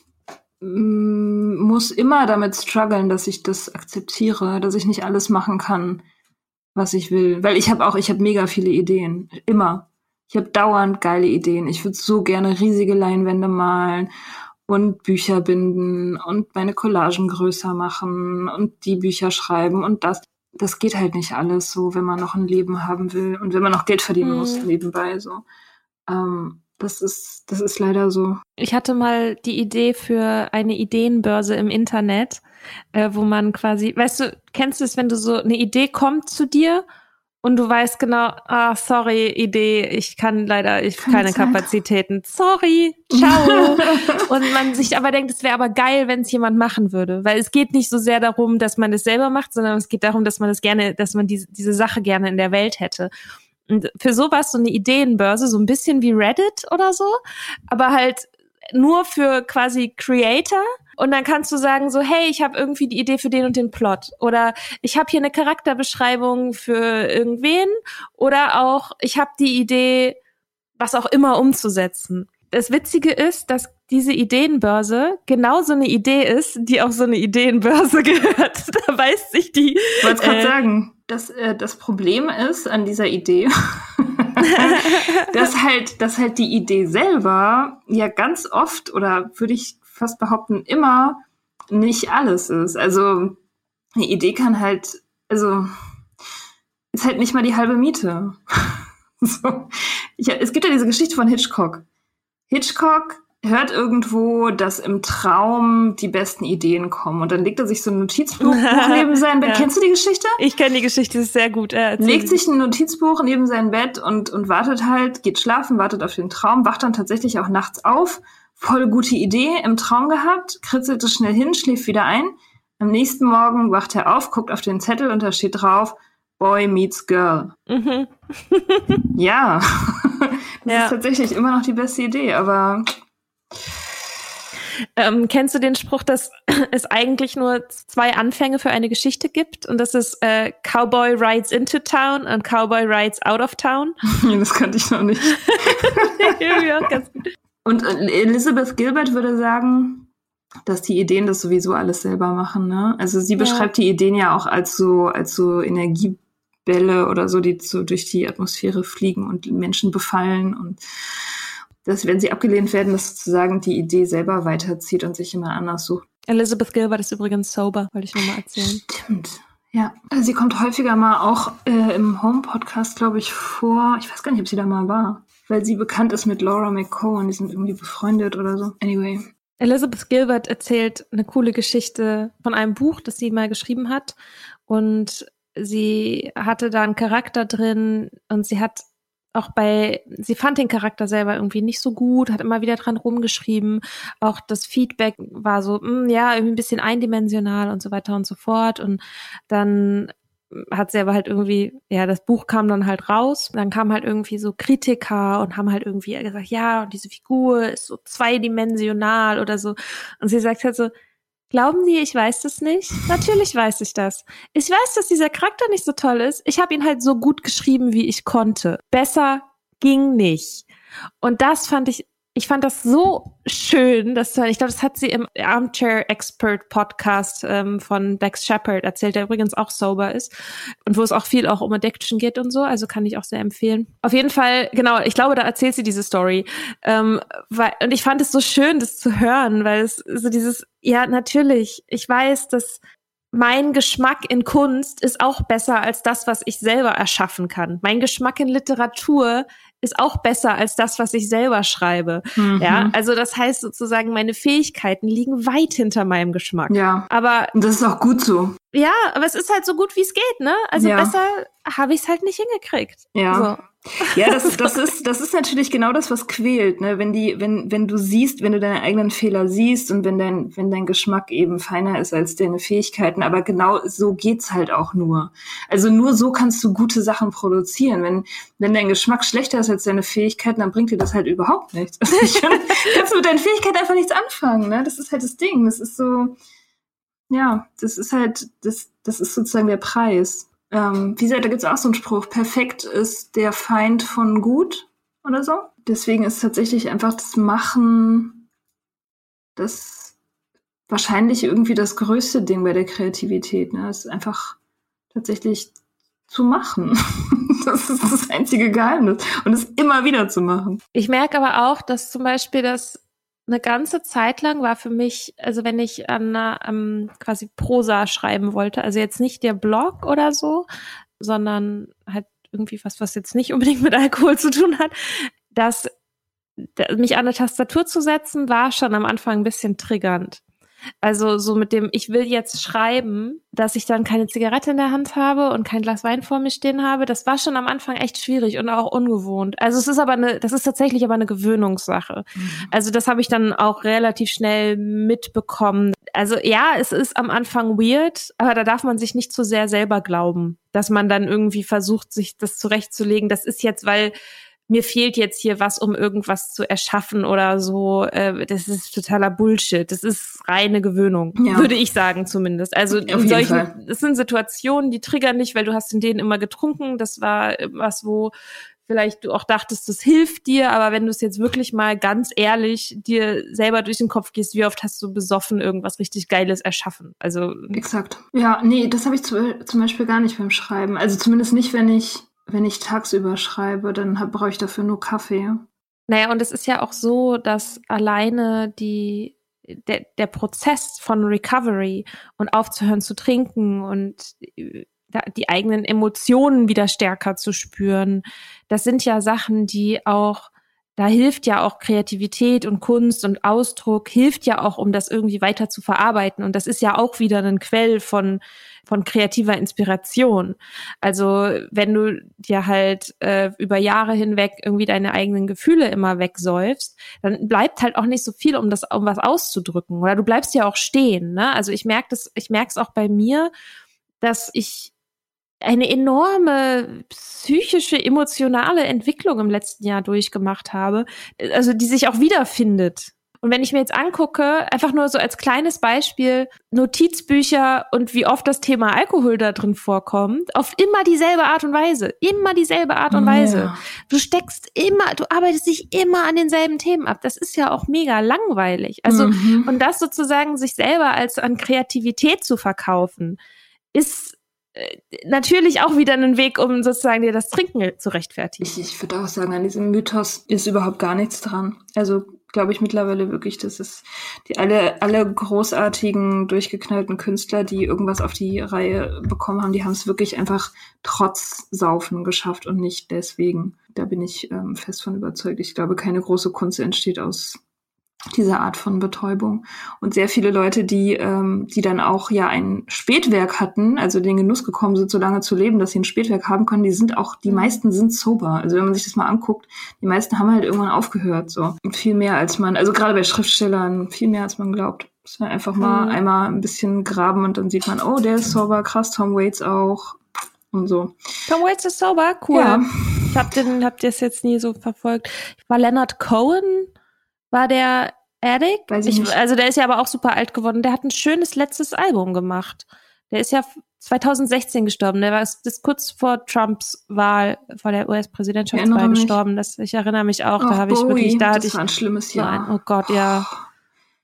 mm, muss immer damit strugglen, dass ich das akzeptiere, dass ich nicht alles machen kann, was ich will. Weil ich habe auch, ich habe mega viele Ideen. Immer. Ich habe dauernd geile Ideen. Ich würde so gerne riesige Leinwände malen und Bücher binden und meine Collagen größer machen und die Bücher schreiben und das. Das geht halt nicht alles so, wenn man noch ein Leben haben will und wenn man noch Geld verdienen mhm. muss nebenbei so. Ähm, das ist, das ist leider so. Ich hatte mal die Idee für eine Ideenbörse im Internet äh, wo man quasi, weißt du, kennst du es, wenn du so eine Idee kommt zu dir und du weißt genau, ah, sorry, Idee, ich kann leider, ich kann keine sein. Kapazitäten. Sorry, ciao. [laughs] und man sich aber denkt, es wäre aber geil, wenn es jemand machen würde. Weil es geht nicht so sehr darum, dass man es selber macht, sondern es geht darum, dass man es gerne, dass man diese, diese Sache gerne in der Welt hätte. Und für sowas so eine Ideenbörse, so ein bisschen wie Reddit oder so, aber halt nur für quasi Creator und dann kannst du sagen so, hey, ich habe irgendwie die Idee für den und den Plot oder ich habe hier eine Charakterbeschreibung für irgendwen oder auch ich habe die Idee, was auch immer umzusetzen. Das Witzige ist, dass diese Ideenbörse genau so eine Idee ist, die auf so eine Ideenbörse [laughs] gehört. da weiß sich die. Ich wollte gerade äh, sagen, dass äh, das Problem ist an dieser Idee, [laughs] dass halt, dass halt die Idee selber ja ganz oft oder würde ich fast behaupten, immer nicht alles ist. Also eine Idee kann halt, also ist halt nicht mal die halbe Miete. [laughs] so. ich, es gibt ja diese Geschichte von Hitchcock. Hitchcock hört irgendwo, dass im Traum die besten Ideen kommen. Und dann legt er sich so ein Notizbuch [laughs] neben sein Bett. Ja. Kennst du die Geschichte? Ich kenne die Geschichte, ist sehr gut. Äh, legt sich ein Notizbuch neben sein Bett und, und wartet halt, geht schlafen, wartet auf den Traum, wacht dann tatsächlich auch nachts auf voll gute Idee im Traum gehabt, kritzelt es schnell hin, schläft wieder ein. Am nächsten Morgen wacht er auf, guckt auf den Zettel und da steht drauf, Boy meets Girl. Mhm. [laughs] ja, [laughs] das ja. ist tatsächlich immer noch die beste Idee, aber ähm, kennst du den Spruch, dass [clears throat] es eigentlich nur zwei Anfänge für eine Geschichte gibt? Und das ist äh, Cowboy rides into town und Cowboy rides out of town? [laughs] das kannte ich noch nicht. ja, ganz gut. Und Elizabeth Gilbert würde sagen, dass die Ideen das sowieso alles selber machen. Ne? Also sie beschreibt ja. die Ideen ja auch als so als so Energie Bälle oder so, die so durch die Atmosphäre fliegen und Menschen befallen und dass, wenn sie abgelehnt werden, dass sozusagen die Idee selber weiterzieht und sich immer anders sucht. Elizabeth Gilbert ist übrigens sober, wollte ich nochmal erzählen. Stimmt. Ja, also sie kommt häufiger mal auch äh, im Home-Podcast, glaube ich, vor. Ich weiß gar nicht, ob sie da mal war, weil sie bekannt ist mit Laura McCowan. Die sind irgendwie befreundet oder so. Anyway. Elizabeth Gilbert erzählt eine coole Geschichte von einem Buch, das sie mal geschrieben hat. Und sie hatte da einen Charakter drin und sie hat auch bei, sie fand den Charakter selber irgendwie nicht so gut, hat immer wieder dran rumgeschrieben. Auch das Feedback war so, mh, hm, ja, irgendwie ein bisschen eindimensional und so weiter und so fort. Und dann hat sie aber halt irgendwie, ja, das Buch kam dann halt raus. Dann kamen halt irgendwie so Kritiker und haben halt irgendwie gesagt, ja, und diese Figur ist so zweidimensional oder so. Und sie sagt halt so, Glauben Sie, ich weiß das nicht? Natürlich weiß ich das. Ich weiß, dass dieser Charakter nicht so toll ist. Ich habe ihn halt so gut geschrieben, wie ich konnte. Besser ging nicht. Und das fand ich ich fand das so schön, dass ich glaube, das hat sie im Armchair Expert Podcast ähm, von Dex Shepard erzählt, der übrigens auch sober ist und wo es auch viel auch um Addiction geht und so, also kann ich auch sehr empfehlen. Auf jeden Fall, genau, ich glaube, da erzählt sie diese Story, ähm, weil, und ich fand es so schön, das zu hören, weil es so dieses, ja, natürlich, ich weiß, dass mein Geschmack in Kunst ist auch besser als das, was ich selber erschaffen kann. Mein Geschmack in Literatur ist auch besser als das, was ich selber schreibe. Mhm. Ja, also das heißt sozusagen, meine Fähigkeiten liegen weit hinter meinem Geschmack. Ja. Aber das ist auch gut so. Ja, aber es ist halt so gut, wie es geht, ne? Also ja. besser habe ich es halt nicht hingekriegt. Ja. So. Ja, das, [laughs] das ist, das ist natürlich genau das, was quält, ne? Wenn die, wenn, wenn du siehst, wenn du deine eigenen Fehler siehst und wenn dein, wenn dein Geschmack eben feiner ist als deine Fähigkeiten, aber genau so geht's halt auch nur. Also nur so kannst du gute Sachen produzieren. Wenn, wenn dein Geschmack schlechter ist als deine Fähigkeiten, dann bringt dir das halt überhaupt nichts. [laughs] Also ich finde, kannst du mit deinen Fähigkeiten einfach nichts anfangen, ne? Das ist halt das Ding. Das ist so, ja, das ist halt, das, das ist sozusagen der Preis. Ähm, wie gesagt, da gibt es auch so einen Spruch, perfekt ist der Feind von gut oder so. Deswegen ist tatsächlich einfach das Machen das wahrscheinlich irgendwie das größte Ding bei der Kreativität. Ne? Es ist einfach tatsächlich zu machen. [laughs] das ist das einzige Geheimnis. Und es immer wieder zu machen. Ich merke aber auch, dass zum Beispiel das eine ganze Zeit lang war für mich, also wenn ich an einer, ähm, quasi Prosa schreiben wollte, also jetzt nicht der Blog oder so, sondern halt irgendwie was, was jetzt nicht unbedingt mit Alkohol zu tun hat, dass mich an eine Tastatur zu setzen, war schon am Anfang ein bisschen triggernd. Also so mit dem, ich will jetzt schreiben, dass ich dann keine Zigarette in der Hand habe und kein Glas Wein vor mir stehen habe, das war schon am Anfang echt schwierig und auch ungewohnt. Also es ist aber eine, das ist tatsächlich aber eine Gewöhnungssache. Mhm. Also das habe ich dann auch relativ schnell mitbekommen. Also ja, es ist am Anfang weird, aber da darf man sich nicht zu sehr selber glauben, dass man dann irgendwie versucht, sich das zurechtzulegen. Das ist jetzt, weil mir fehlt jetzt hier was, um irgendwas zu erschaffen oder so. Äh, das ist totaler Bullshit. Das ist reine Gewöhnung, ja. würde ich sagen zumindest. Also in solchen, das sind Situationen, die triggern nicht, weil du hast in denen immer getrunken. Das war was, wo vielleicht du auch dachtest, das hilft dir, aber wenn du es jetzt wirklich mal ganz ehrlich dir selber durch den Kopf gehst, wie oft hast du besoffen irgendwas richtig Geiles erschaffen? Also exakt. Ja, nee, das habe ich zu, zum Beispiel gar nicht beim Schreiben. Also zumindest nicht, wenn ich wenn ich tagsüber schreibe, dann brauche ich dafür nur Kaffee. Naja, und es ist ja auch so, dass alleine die, der, der Prozess von Recovery und aufzuhören zu trinken und die eigenen Emotionen wieder stärker zu spüren, das sind ja Sachen, die auch da hilft ja auch Kreativität und Kunst und Ausdruck, hilft ja auch, um das irgendwie weiter zu verarbeiten. Und das ist ja auch wieder ein Quell von, von kreativer Inspiration. Also wenn du dir halt äh, über Jahre hinweg irgendwie deine eigenen Gefühle immer wegsäufst, dann bleibt halt auch nicht so viel, um das, um was auszudrücken. Oder du bleibst ja auch stehen. Ne? Also ich merke das, ich merke es auch bei mir, dass ich eine enorme psychische, emotionale Entwicklung im letzten Jahr durchgemacht habe, also die sich auch wiederfindet. Und wenn ich mir jetzt angucke, einfach nur so als kleines Beispiel, Notizbücher und wie oft das Thema Alkohol da drin vorkommt, auf immer dieselbe Art und Weise. Immer dieselbe Art und Weise. Ja. Du steckst immer, du arbeitest dich immer an denselben Themen ab. Das ist ja auch mega langweilig. Also, mhm. und das sozusagen sich selber als an Kreativität zu verkaufen, ist natürlich auch wieder einen Weg, um sozusagen dir das Trinken zu rechtfertigen. Ich, ich würde auch sagen, an diesem Mythos ist überhaupt gar nichts dran. Also glaube ich mittlerweile wirklich, dass es die alle, alle großartigen, durchgeknallten Künstler, die irgendwas auf die Reihe bekommen haben, die haben es wirklich einfach trotz Saufen geschafft und nicht deswegen. Da bin ich ähm, fest von überzeugt. Ich glaube, keine große Kunst entsteht aus diese Art von Betäubung. Und sehr viele Leute, die, ähm, die dann auch ja ein Spätwerk hatten, also den Genuss gekommen sind, so lange zu leben, dass sie ein Spätwerk haben können, die sind auch, die mhm. meisten sind sober. Also wenn man sich das mal anguckt, die meisten haben halt irgendwann aufgehört, so. Und viel mehr als man, also gerade bei Schriftstellern, viel mehr als man glaubt. Muss man einfach mal mhm. einmal ein bisschen graben und dann sieht man, oh, der ist sober, krass, Tom Waits auch. Und so. Tom Waits ist sober, cool. Ja. Ich hab den, hab das jetzt nie so verfolgt. War Leonard Cohen war der Addict? Weiß ich, ich nicht. Also der ist ja aber auch super alt geworden. Der hat ein schönes letztes Album gemacht. Der ist ja 2016 gestorben. Der war das kurz vor Trumps Wahl, vor der US-Präsidentschaftswahl gestorben. Das, ich erinnere mich auch. Och, da habe ich wirklich, da hatte ich war ein schlimmes Jahr. So ein, oh Gott, ja. Oh,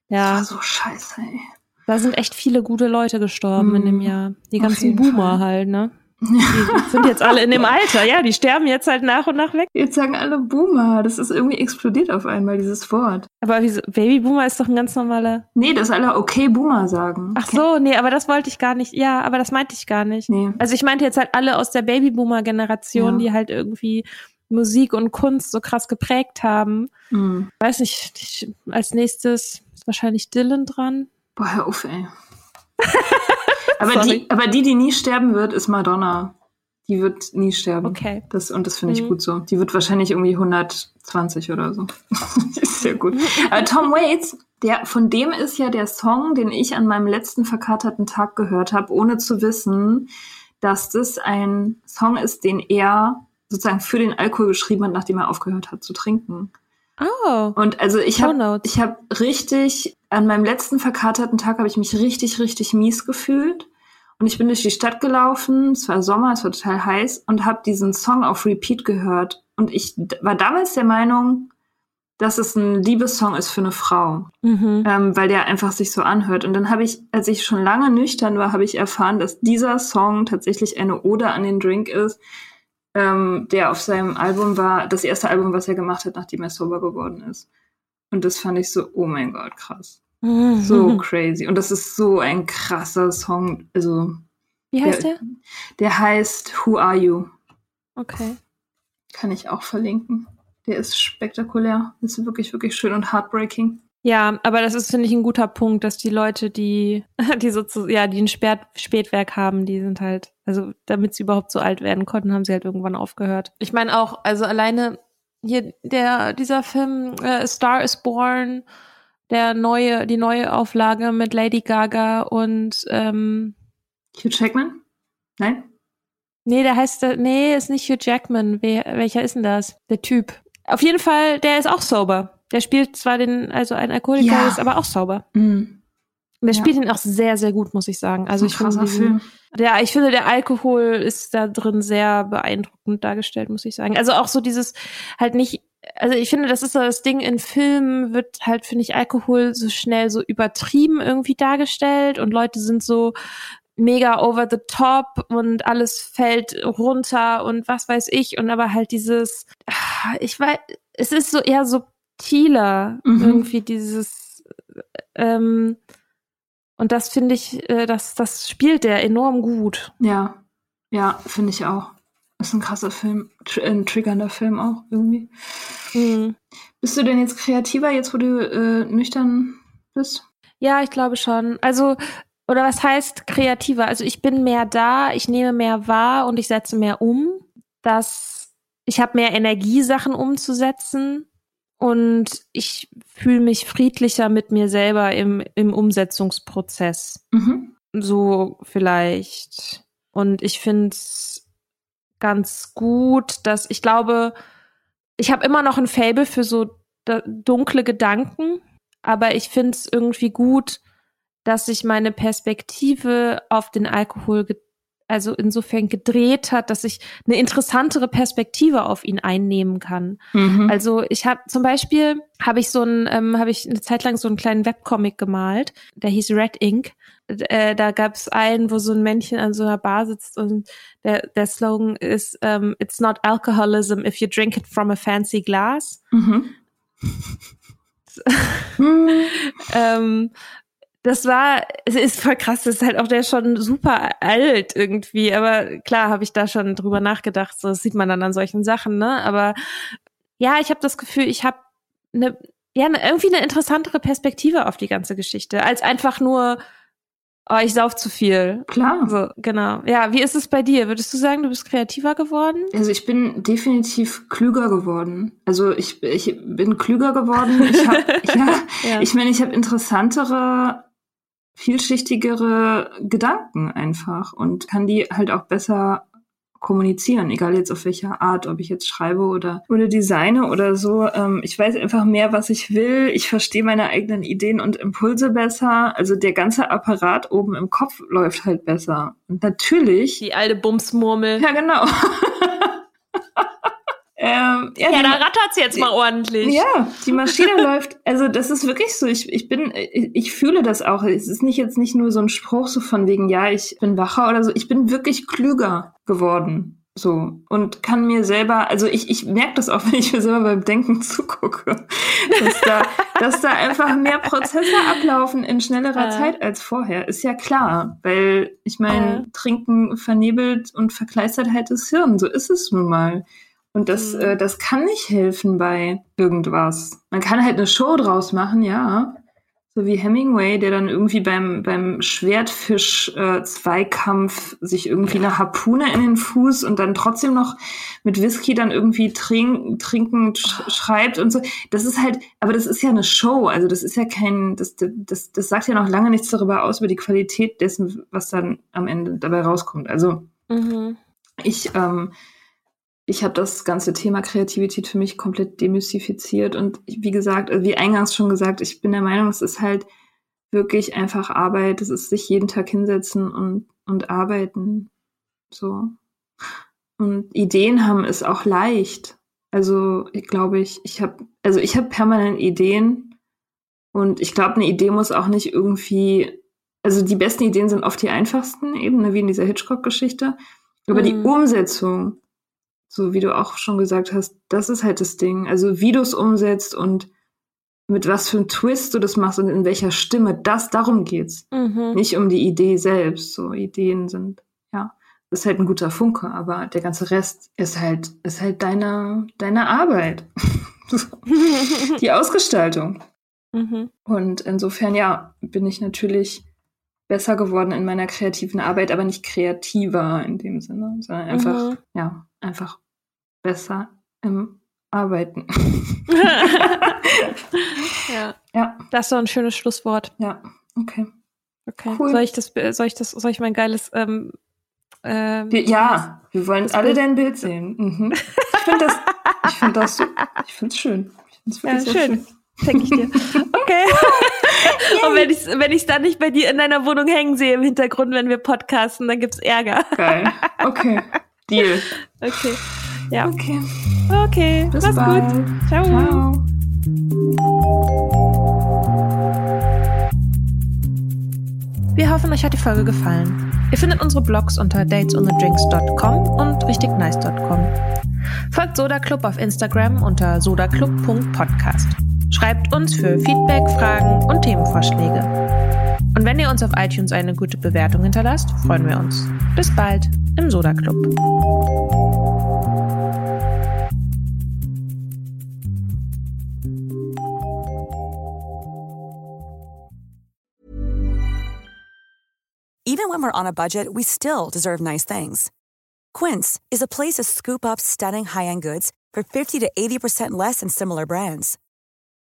ja. Das war so scheiße, ey. Da sind echt viele gute Leute gestorben mm, in dem Jahr. Die ganzen Boomer Fall. halt, ne? Die sind jetzt alle in dem [laughs] Alter, ja, die sterben jetzt halt nach und nach weg. Jetzt sagen alle Boomer, das ist irgendwie explodiert auf einmal, dieses Wort. Aber wieso, Babyboomer ist doch ein ganz normaler. Nee, dass alle okay Boomer sagen. Ach so, nee, aber das wollte ich gar nicht. Ja, aber das meinte ich gar nicht. Nee. Also ich meinte jetzt halt alle aus der Babyboomer-Generation, ja. die halt irgendwie Musik und Kunst so krass geprägt haben. Mhm. Weiß nicht, ich, als nächstes ist wahrscheinlich Dylan dran. Boah, hör auf, ey. Aber, die, aber die, die nie sterben wird, ist Madonna. Die wird nie sterben. Okay. Das, und das finde ich mhm. gut so. Die wird wahrscheinlich irgendwie 120 oder so. [laughs] ist sehr gut. Aber Tom Waits, der, von dem ist ja der Song, den ich an meinem letzten verkaterten Tag gehört habe, ohne zu wissen, dass das ein Song ist, den er sozusagen für den Alkohol geschrieben hat, nachdem er aufgehört hat zu trinken. Oh. Und also ich habe ich habe richtig an meinem letzten verkaterten Tag habe ich mich richtig richtig mies gefühlt und ich bin durch die Stadt gelaufen, es war Sommer, es war total heiß und habe diesen Song auf Repeat gehört und ich war damals der Meinung, dass es ein Liebessong ist für eine Frau, mhm. ähm, weil der einfach sich so anhört. Und dann habe ich, als ich schon lange nüchtern war, habe ich erfahren, dass dieser Song tatsächlich eine Ode an den Drink ist, ähm, der auf seinem Album war, das erste Album, was er gemacht hat, nachdem er sober geworden ist. Und das fand ich so, oh mein Gott, krass. Mhm. So crazy. Und das ist so ein krasser Song. Also. Wie heißt der? Der, der heißt Who Are You? Okay. Kann ich auch verlinken. Der ist spektakulär. Das ist wirklich, wirklich schön und heartbreaking. Ja, aber das ist, finde ich, ein guter Punkt, dass die Leute, die, [laughs] die sozusagen, ja, die ein Spät Spätwerk haben, die sind halt, also damit sie überhaupt so alt werden konnten, haben sie halt irgendwann aufgehört. Ich meine auch, also alleine hier der, dieser Film äh, Star is Born, der neue, die neue Auflage mit Lady Gaga und ähm, Hugh Jackman? Nein? Nee, der heißt, nee, ist nicht Hugh Jackman. Wer, welcher ist denn das? Der Typ. Auf jeden Fall, der ist auch sober. Der spielt zwar den, also ein Alkoholiker ja. ist, aber auch sauber. Mhm. Der ja. spielt ihn auch sehr, sehr gut, muss ich sagen. Also ich finde, diesen, der, ich finde, der Alkohol ist da drin sehr beeindruckend dargestellt, muss ich sagen. Also auch so dieses halt nicht, also ich finde, das ist so das Ding in Filmen wird halt, finde ich, Alkohol so schnell so übertrieben irgendwie dargestellt und Leute sind so mega over the top und alles fällt runter und was weiß ich und aber halt dieses, ich weiß, es ist so eher subtiler, mhm. irgendwie dieses ähm, und das finde ich, äh, das, das spielt der enorm gut. Ja, ja, finde ich auch. Ist ein krasser Film, tr ein triggernder Film auch irgendwie. Mhm. Bist du denn jetzt kreativer, jetzt wo du äh, nüchtern bist? Ja, ich glaube schon. Also, oder was heißt kreativer? Also ich bin mehr da, ich nehme mehr wahr und ich setze mehr um. Das, ich habe mehr Energie, Sachen umzusetzen und ich fühle mich friedlicher mit mir selber im, im Umsetzungsprozess. Mhm. So vielleicht. Und ich finde es ganz gut, dass ich glaube, ich habe immer noch ein Fable für so dunkle Gedanken, aber ich finde es irgendwie gut, dass sich meine Perspektive auf den Alkohol also insofern gedreht hat, dass ich eine interessantere Perspektive auf ihn einnehmen kann. Mhm. Also ich habe zum Beispiel habe ich so ein ähm, habe ich eine Zeit lang so einen kleinen Webcomic gemalt, der hieß Red Ink äh, da gab es einen, wo so ein Männchen an so einer Bar sitzt und der, der Slogan ist ähm, It's not alcoholism if you drink it from a fancy glass. Mhm. [laughs] ähm, das war, es ist voll krass, das ist halt auch der schon super alt irgendwie, aber klar habe ich da schon drüber nachgedacht, so das sieht man dann an solchen Sachen, ne? Aber ja, ich habe das Gefühl, ich habe eine ja, ne, irgendwie eine interessantere Perspektive auf die ganze Geschichte, als einfach nur, oh, ich sauf zu viel. Klar. So, genau. Ja, wie ist es bei dir? Würdest du sagen, du bist kreativer geworden? Also ich bin definitiv klüger geworden. Also ich, ich bin klüger geworden. Ich hab, [laughs] ja, ja, ich meine, ich habe interessantere, vielschichtigere Gedanken einfach und kann die halt auch besser kommunizieren, egal jetzt auf welcher Art, ob ich jetzt schreibe oder, oder designe oder so. Ähm, ich weiß einfach mehr, was ich will. Ich verstehe meine eigenen Ideen und Impulse besser. Also der ganze Apparat oben im Kopf läuft halt besser. Und natürlich. Die alte Bumsmurmel. Ja, genau. [laughs] Ähm, ja, ja da rattert's jetzt mal ordentlich. Ja, die Maschine [laughs] läuft. Also das ist wirklich so. Ich, ich bin, ich, ich fühle das auch. Es ist nicht jetzt nicht nur so ein Spruch so von wegen, ja, ich bin wacher oder so. Ich bin wirklich klüger geworden. So. Und kann mir selber, also ich, ich merke das auch, [laughs] wenn ich mir selber beim Denken zugucke, dass da, dass da einfach mehr Prozesse ablaufen in schnellerer äh. Zeit als vorher. Ist ja klar, weil ich meine, äh. Trinken vernebelt und verkleistert halt das Hirn. So ist es nun mal. Und das, mhm. äh, das kann nicht helfen bei irgendwas. Man kann halt eine Show draus machen, ja. So wie Hemingway, der dann irgendwie beim, beim Schwertfisch-Zweikampf äh, sich irgendwie eine Harpune in den Fuß und dann trotzdem noch mit Whisky dann irgendwie trink, trinkend sch schreibt und so. Das ist halt, aber das ist ja eine Show. Also das ist ja kein, das, das, das sagt ja noch lange nichts darüber aus, über die Qualität dessen, was dann am Ende dabei rauskommt. Also mhm. ich, ähm, ich habe das ganze Thema Kreativität für mich komplett demystifiziert. Und wie gesagt, also wie eingangs schon gesagt, ich bin der Meinung, es ist halt wirklich einfach Arbeit. Es ist sich jeden Tag hinsetzen und, und arbeiten. So. Und Ideen haben ist auch leicht. Also, ich glaube ich, ich habe, also ich habe permanent Ideen. Und ich glaube, eine Idee muss auch nicht irgendwie, also die besten Ideen sind oft die einfachsten, eben, ne, wie in dieser Hitchcock-Geschichte. Aber mhm. die Umsetzung, so wie du auch schon gesagt hast, das ist halt das Ding. Also wie du es umsetzt und mit was für einem Twist du das machst und in welcher Stimme, das, darum geht's. Mhm. Nicht um die Idee selbst. So Ideen sind, ja, das ist halt ein guter Funke, aber der ganze Rest ist halt, ist halt deine, deine Arbeit. [laughs] [laughs] die Ausgestaltung. Mhm. Und insofern, ja, bin ich natürlich besser geworden in meiner kreativen Arbeit, aber nicht kreativer in dem Sinne, sondern einfach, mhm. ja, einfach besser im Arbeiten. [laughs] ja. ja. Das ist doch ein schönes Schlusswort. Ja, okay. Okay. Cool. Soll ich das, soll ich das, soll ich mein geiles, ähm, ähm, wir, ja, wir wollen alle Bild. dein Bild sehen. Mhm. Ich finde das, ich finde das, ich finde es schön. Ich ja, schön. schön. Denke ich dir. [laughs] Okay. [laughs] [laughs] Und wenn ich wenn ich dann nicht bei dir in deiner Wohnung hängen sehe im Hintergrund, wenn wir podcasten, dann gibt's Ärger. Geil. Okay. Deal. Okay. Ja. Okay. Okay. Bis Mach's bald. gut. Ciao. Ciao. Wir hoffen, euch hat die Folge gefallen. Ihr findet unsere Blogs unter datesonthedrinks.com und richtignice.com. Folgt Soda Club auf Instagram unter sodaclub.podcast. Schreibt uns für Feedback, Fragen und Themenvorschläge. Und wenn ihr uns auf iTunes eine gute Bewertung hinterlasst, freuen wir uns. Bis bald im Soda Club. Even when we're on a budget, we still deserve nice things. Quince is a place to scoop up stunning high-end goods for 50 to 80% less than similar brands.